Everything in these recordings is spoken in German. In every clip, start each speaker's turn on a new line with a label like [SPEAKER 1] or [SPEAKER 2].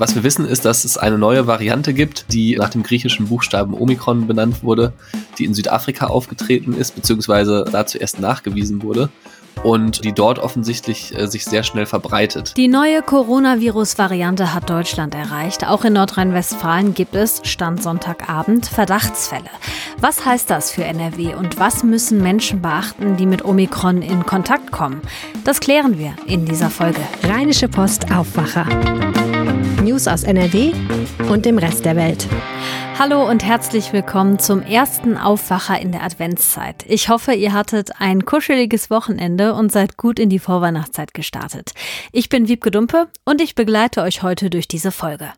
[SPEAKER 1] Was wir wissen ist, dass es eine neue Variante gibt, die nach dem griechischen Buchstaben Omikron benannt wurde, die in Südafrika aufgetreten ist, beziehungsweise da zuerst nachgewiesen wurde und die dort offensichtlich äh, sich sehr schnell verbreitet.
[SPEAKER 2] Die neue Coronavirus-Variante hat Deutschland erreicht. Auch in Nordrhein-Westfalen gibt es, Stand Sonntagabend, Verdachtsfälle. Was heißt das für NRW und was müssen Menschen beachten, die mit Omikron in Kontakt kommen? Das klären wir in dieser Folge.
[SPEAKER 3] Rheinische Post Aufwacher. News aus NRW und dem Rest der Welt.
[SPEAKER 2] Hallo und herzlich willkommen zum ersten Aufwacher in der Adventszeit. Ich hoffe, ihr hattet ein kuscheliges Wochenende und seid gut in die Vorweihnachtszeit gestartet. Ich bin Wiebke Dumpe und ich begleite euch heute durch diese Folge.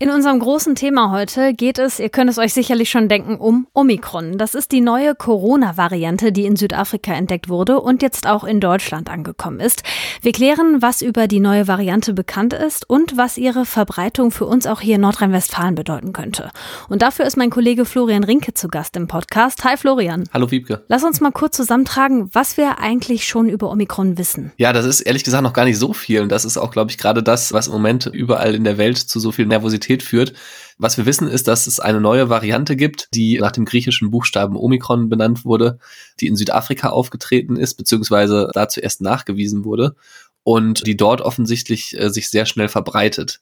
[SPEAKER 2] In unserem großen Thema heute geht es, ihr könnt es euch sicherlich schon denken, um Omikron. Das ist die neue Corona-Variante, die in Südafrika entdeckt wurde und jetzt auch in Deutschland angekommen ist. Wir klären, was über die neue Variante bekannt ist und was ihre Verbreitung für uns auch hier in Nordrhein-Westfalen bedeuten könnte. Und dafür ist mein Kollege Florian Rinke zu Gast im Podcast. Hi Florian.
[SPEAKER 1] Hallo Wiebke.
[SPEAKER 2] Lass uns mal kurz zusammentragen, was wir eigentlich schon über Omikron wissen.
[SPEAKER 1] Ja, das ist ehrlich gesagt noch gar nicht so viel und das ist auch, glaube ich, gerade das, was im Moment überall in der Welt zu so viel Nervosität Komplexität führt. Was wir wissen, ist, dass es eine neue Variante gibt, die nach dem griechischen Buchstaben Omikron benannt wurde, die in Südafrika aufgetreten ist, beziehungsweise da zuerst nachgewiesen wurde und die dort offensichtlich äh, sich sehr schnell verbreitet.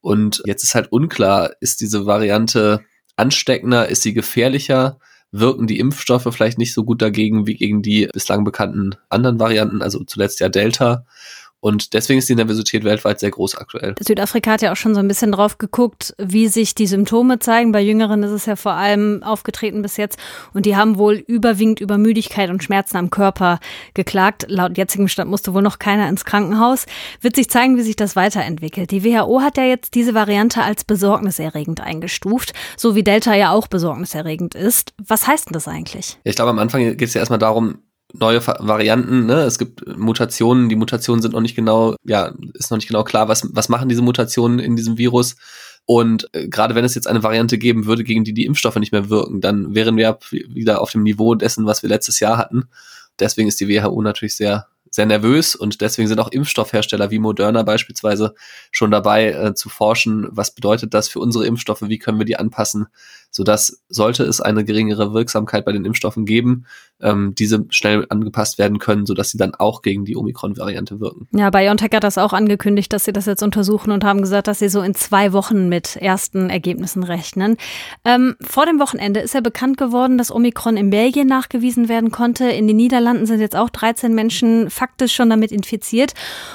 [SPEAKER 1] Und jetzt ist halt unklar, ist diese Variante ansteckender, ist sie gefährlicher? Wirken die Impfstoffe vielleicht nicht so gut dagegen wie gegen die bislang bekannten anderen Varianten, also zuletzt ja Delta? Und deswegen ist die Nervosität weltweit sehr groß aktuell.
[SPEAKER 2] Südafrika hat ja auch schon so ein bisschen drauf geguckt, wie sich die Symptome zeigen. Bei Jüngeren ist es ja vor allem aufgetreten bis jetzt. Und die haben wohl überwiegend über Müdigkeit und Schmerzen am Körper geklagt. Laut jetzigem Stand musste wohl noch keiner ins Krankenhaus. Wird sich zeigen, wie sich das weiterentwickelt. Die WHO hat ja jetzt diese Variante als besorgniserregend eingestuft, so wie Delta ja auch besorgniserregend ist. Was heißt denn das eigentlich?
[SPEAKER 1] Ich glaube, am Anfang geht es ja erstmal darum, neue Varianten, ne? Es gibt Mutationen, die Mutationen sind noch nicht genau, ja, ist noch nicht genau klar, was, was machen diese Mutationen in diesem Virus. Und äh, gerade wenn es jetzt eine Variante geben würde, gegen die die Impfstoffe nicht mehr wirken, dann wären wir wieder auf dem Niveau dessen, was wir letztes Jahr hatten. Deswegen ist die WHO natürlich sehr sehr nervös und deswegen sind auch Impfstoffhersteller wie Moderna beispielsweise schon dabei äh, zu forschen, was bedeutet das für unsere Impfstoffe, wie können wir die anpassen, sodass sollte es eine geringere Wirksamkeit bei den Impfstoffen geben, ähm, diese schnell angepasst werden können, sodass sie dann auch gegen die Omikron-Variante wirken.
[SPEAKER 2] Ja, BioNTech hat das auch angekündigt, dass sie das jetzt untersuchen und haben gesagt, dass sie so in zwei Wochen mit ersten Ergebnissen rechnen. Ähm, vor dem Wochenende ist ja bekannt geworden, dass Omikron in Belgien nachgewiesen werden konnte. In den Niederlanden sind jetzt auch 13 Menschen faktisch schon damit infiziert.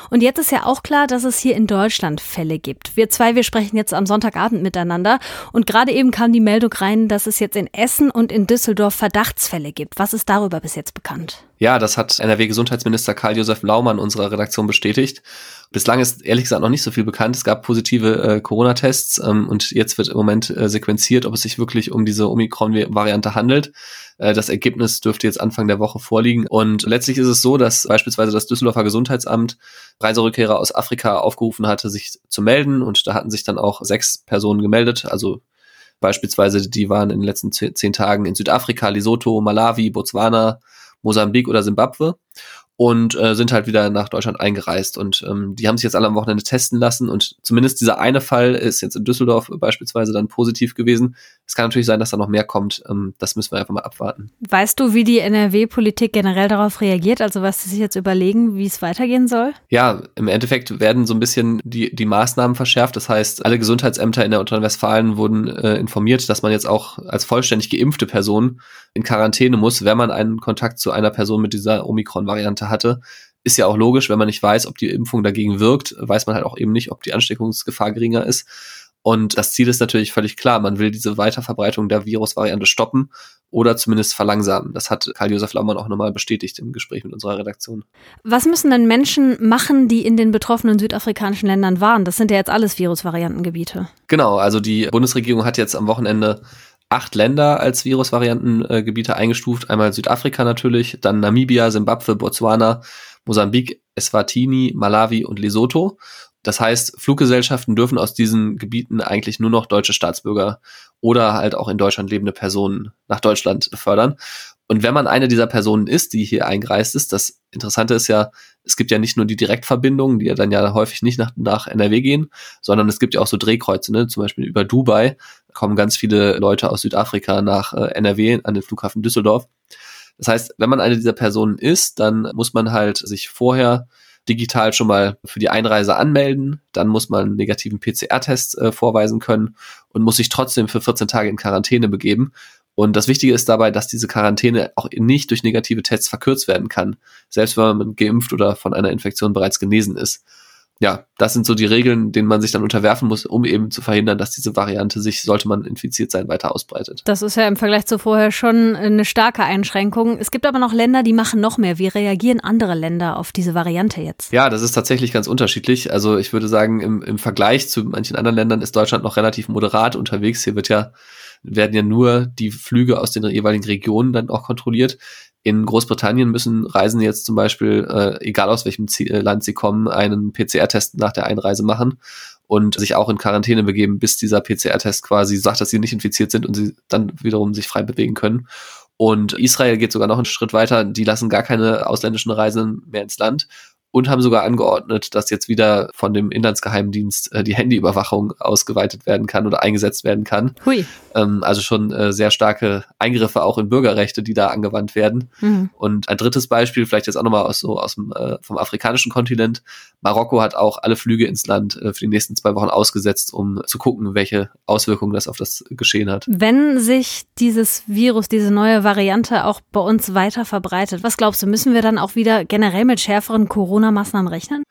[SPEAKER 2] Und jetzt ist ja auch klar, dass es hier in Deutschland Fälle gibt. Wir zwei, wir sprechen jetzt am Sonntagabend miteinander. Und gerade eben kam die Meldung rein, dass es jetzt in Essen und in Düsseldorf Verdachtsfälle gibt. Was ist darüber bis jetzt bekannt?
[SPEAKER 1] Ja, das hat NRW-Gesundheitsminister Karl-Josef Laumann unserer Redaktion bestätigt. Bislang ist ehrlich gesagt noch nicht so viel bekannt. Es gab positive äh, Corona-Tests ähm, und jetzt wird im Moment äh, sequenziert, ob es sich wirklich um diese Omikron-Variante handelt. Äh, das Ergebnis dürfte jetzt Anfang der Woche vorliegen. Und letztlich ist es so, dass beispielsweise das Düsseldorfer Gesundheitsamt Reiserückkehrer aus Afrika aufgerufen hatte, sich zu melden. Und da hatten sich dann auch sechs Personen gemeldet, also Beispielsweise, die waren in den letzten zehn Tagen in Südafrika, Lesotho, Malawi, Botswana, Mosambik oder Simbabwe und äh, sind halt wieder nach Deutschland eingereist. Und ähm, die haben sich jetzt alle am Wochenende testen lassen und zumindest dieser eine Fall ist jetzt in Düsseldorf beispielsweise dann positiv gewesen. Es kann natürlich sein, dass da noch mehr kommt. Ähm, das müssen wir einfach mal abwarten.
[SPEAKER 2] Weißt du, wie die NRW-Politik generell darauf reagiert? Also was sie sich jetzt überlegen, wie es weitergehen soll?
[SPEAKER 1] Ja, im Endeffekt werden so ein bisschen die, die Maßnahmen verschärft. Das heißt, alle Gesundheitsämter in der Nordrhein-Westfalen wurden äh, informiert, dass man jetzt auch als vollständig geimpfte Person in Quarantäne muss, wenn man einen Kontakt zu einer Person mit dieser Omikron-Variante hatte. Ist ja auch logisch, wenn man nicht weiß, ob die Impfung dagegen wirkt, weiß man halt auch eben nicht, ob die Ansteckungsgefahr geringer ist. Und das Ziel ist natürlich völlig klar. Man will diese Weiterverbreitung der Virusvariante stoppen oder zumindest verlangsamen. Das hat Karl-Josef Laumann auch nochmal bestätigt im Gespräch mit unserer Redaktion.
[SPEAKER 2] Was müssen denn Menschen machen, die in den betroffenen südafrikanischen Ländern waren? Das sind ja jetzt alles Virusvariantengebiete.
[SPEAKER 1] Genau, also die Bundesregierung hat jetzt am Wochenende acht Länder als Virusvariantengebiete eingestuft. Einmal Südafrika natürlich, dann Namibia, Simbabwe, Botswana, Mosambik, Eswatini, Malawi und Lesotho. Das heißt, Fluggesellschaften dürfen aus diesen Gebieten eigentlich nur noch deutsche Staatsbürger oder halt auch in Deutschland lebende Personen nach Deutschland befördern. Und wenn man eine dieser Personen ist, die hier eingereist ist, das Interessante ist ja, es gibt ja nicht nur die Direktverbindungen, die ja dann ja häufig nicht nach, nach NRW gehen, sondern es gibt ja auch so Drehkreuze, ne? zum Beispiel über Dubai kommen ganz viele Leute aus Südafrika nach äh, NRW an den Flughafen Düsseldorf. Das heißt, wenn man eine dieser Personen ist, dann muss man halt sich vorher digital schon mal für die Einreise anmelden. Dann muss man einen negativen PCR-Test äh, vorweisen können und muss sich trotzdem für 14 Tage in Quarantäne begeben. Und das Wichtige ist dabei, dass diese Quarantäne auch nicht durch negative Tests verkürzt werden kann, selbst wenn man geimpft oder von einer Infektion bereits genesen ist ja, das sind so die Regeln, denen man sich dann unterwerfen muss, um eben zu verhindern, dass diese Variante sich, sollte man infiziert sein, weiter ausbreitet.
[SPEAKER 2] Das ist ja im Vergleich zu vorher schon eine starke Einschränkung. Es gibt aber noch Länder, die machen noch mehr. Wie reagieren andere Länder auf diese Variante jetzt?
[SPEAKER 1] Ja, das ist tatsächlich ganz unterschiedlich. Also ich würde sagen, im, im Vergleich zu manchen anderen Ländern ist Deutschland noch relativ moderat unterwegs. Hier wird ja werden ja nur die Flüge aus den jeweiligen Regionen dann auch kontrolliert. In Großbritannien müssen Reisende jetzt zum Beispiel, äh, egal aus welchem Ziel, äh, Land sie kommen, einen PCR-Test nach der Einreise machen und sich auch in Quarantäne begeben, bis dieser PCR-Test quasi sagt, dass sie nicht infiziert sind und sie dann wiederum sich frei bewegen können. Und Israel geht sogar noch einen Schritt weiter. Die lassen gar keine ausländischen Reisenden mehr ins Land und haben sogar angeordnet, dass jetzt wieder von dem Inlandsgeheimdienst äh, die Handyüberwachung ausgeweitet werden kann oder eingesetzt werden kann. Hui. Ähm, also schon äh, sehr starke Eingriffe auch in Bürgerrechte, die da angewandt werden. Mhm. Und ein drittes Beispiel, vielleicht jetzt auch nochmal aus so aus dem äh, vom afrikanischen Kontinent. Marokko hat auch alle Flüge ins Land äh, für die nächsten zwei Wochen ausgesetzt, um zu gucken, welche Auswirkungen das auf das Geschehen hat.
[SPEAKER 2] Wenn sich dieses Virus, diese neue Variante auch bei uns weiter verbreitet, was glaubst du, müssen wir dann auch wieder generell mit schärferen Corona Corona-Maßnahmen rechnen?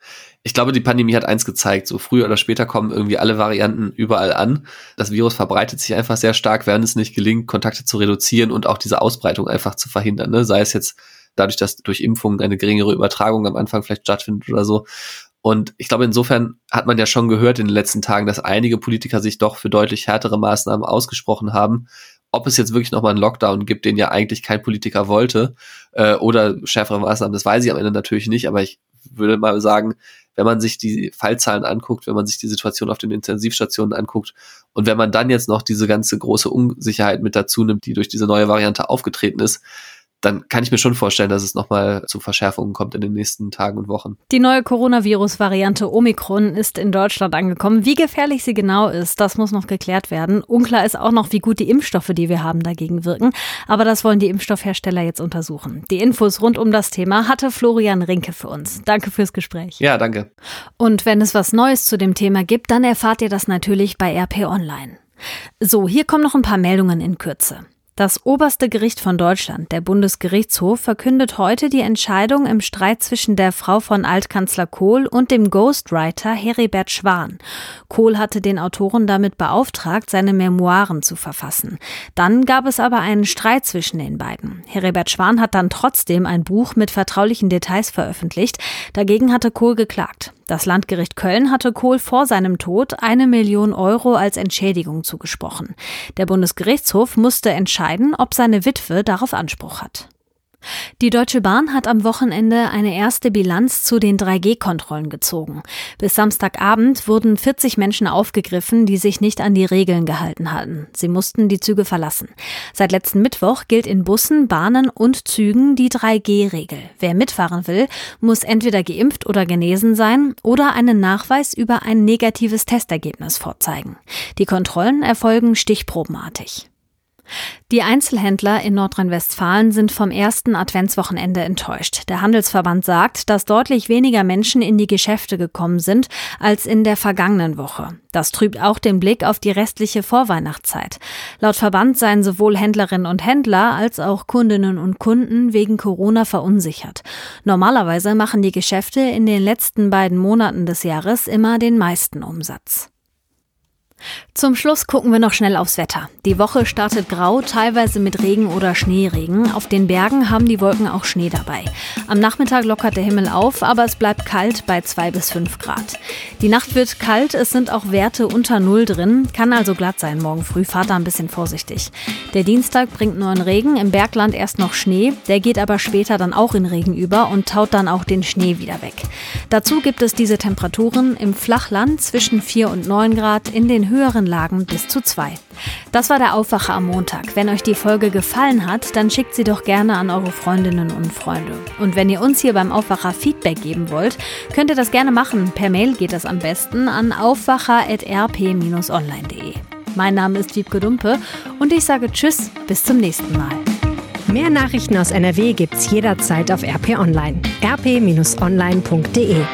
[SPEAKER 1] Ich glaube, die Pandemie hat eins gezeigt. So früher oder später kommen irgendwie alle Varianten überall an. Das Virus verbreitet sich einfach sehr stark, während es nicht gelingt, Kontakte zu reduzieren und auch diese Ausbreitung einfach zu verhindern. Ne? Sei es jetzt dadurch, dass durch Impfungen eine geringere Übertragung am Anfang vielleicht stattfindet oder so. Und ich glaube, insofern hat man ja schon gehört in den letzten Tagen, dass einige Politiker sich doch für deutlich härtere Maßnahmen ausgesprochen haben ob es jetzt wirklich nochmal einen Lockdown gibt, den ja eigentlich kein Politiker wollte, äh, oder schärfere Maßnahmen, das weiß ich am Ende natürlich nicht, aber ich würde mal sagen, wenn man sich die Fallzahlen anguckt, wenn man sich die Situation auf den Intensivstationen anguckt und wenn man dann jetzt noch diese ganze große Unsicherheit mit dazu nimmt, die durch diese neue Variante aufgetreten ist, dann kann ich mir schon vorstellen, dass es nochmal zu Verschärfungen kommt in den nächsten Tagen und Wochen.
[SPEAKER 2] Die neue Coronavirus-Variante Omikron ist in Deutschland angekommen. Wie gefährlich sie genau ist, das muss noch geklärt werden. Unklar ist auch noch, wie gut die Impfstoffe, die wir haben, dagegen wirken. Aber das wollen die Impfstoffhersteller jetzt untersuchen. Die Infos rund um das Thema hatte Florian Rinke für uns. Danke fürs Gespräch.
[SPEAKER 1] Ja, danke.
[SPEAKER 2] Und wenn es was Neues zu dem Thema gibt, dann erfahrt ihr das natürlich bei RP Online. So, hier kommen noch ein paar Meldungen in Kürze. Das oberste Gericht von Deutschland, der Bundesgerichtshof, verkündet heute die Entscheidung im Streit zwischen der Frau von Altkanzler Kohl und dem Ghostwriter Heribert Schwan. Kohl hatte den Autoren damit beauftragt, seine Memoiren zu verfassen. Dann gab es aber einen Streit zwischen den beiden. Heribert Schwan hat dann trotzdem ein Buch mit vertraulichen Details veröffentlicht. Dagegen hatte Kohl geklagt. Das Landgericht Köln hatte Kohl vor seinem Tod eine Million Euro als Entschädigung zugesprochen. Der Bundesgerichtshof musste entscheiden, ob seine Witwe darauf Anspruch hat. Die Deutsche Bahn hat am Wochenende eine erste Bilanz zu den 3G-Kontrollen gezogen. Bis Samstagabend wurden 40 Menschen aufgegriffen, die sich nicht an die Regeln gehalten hatten. Sie mussten die Züge verlassen. Seit letzten Mittwoch gilt in Bussen, Bahnen und Zügen die 3G-Regel. Wer mitfahren will, muss entweder geimpft oder genesen sein oder einen Nachweis über ein negatives Testergebnis vorzeigen. Die Kontrollen erfolgen stichprobenartig. Die Einzelhändler in Nordrhein-Westfalen sind vom ersten Adventswochenende enttäuscht. Der Handelsverband sagt, dass deutlich weniger Menschen in die Geschäfte gekommen sind als in der vergangenen Woche. Das trübt auch den Blick auf die restliche Vorweihnachtszeit. Laut Verband seien sowohl Händlerinnen und Händler als auch Kundinnen und Kunden wegen Corona verunsichert. Normalerweise machen die Geschäfte in den letzten beiden Monaten des Jahres immer den meisten Umsatz. Zum Schluss gucken wir noch schnell aufs Wetter. Die Woche startet grau, teilweise mit Regen oder Schneeregen. Auf den Bergen haben die Wolken auch Schnee dabei. Am Nachmittag lockert der Himmel auf, aber es bleibt kalt bei 2 bis 5 Grad. Die Nacht wird kalt, es sind auch Werte unter Null drin, kann also glatt sein morgen früh, fahrt da ein bisschen vorsichtig. Der Dienstag bringt nur einen Regen, im Bergland erst noch Schnee, der geht aber später dann auch in Regen über und taut dann auch den Schnee wieder weg. Dazu gibt es diese Temperaturen im Flachland zwischen 4 und 9 Grad, in den höheren Lagen bis zu zwei. Das war der Aufwacher am Montag. Wenn euch die Folge gefallen hat, dann schickt sie doch gerne an eure Freundinnen und Freunde. Und wenn ihr uns hier beim Aufwacher Feedback geben wollt, könnt ihr das gerne machen. Per Mail geht das am besten an aufwacher.rp-online.de. Mein Name ist Wiebke Dumpe und ich sage Tschüss, bis zum nächsten Mal.
[SPEAKER 3] Mehr Nachrichten aus NRW gibt's jederzeit auf RP Online. rp-online.de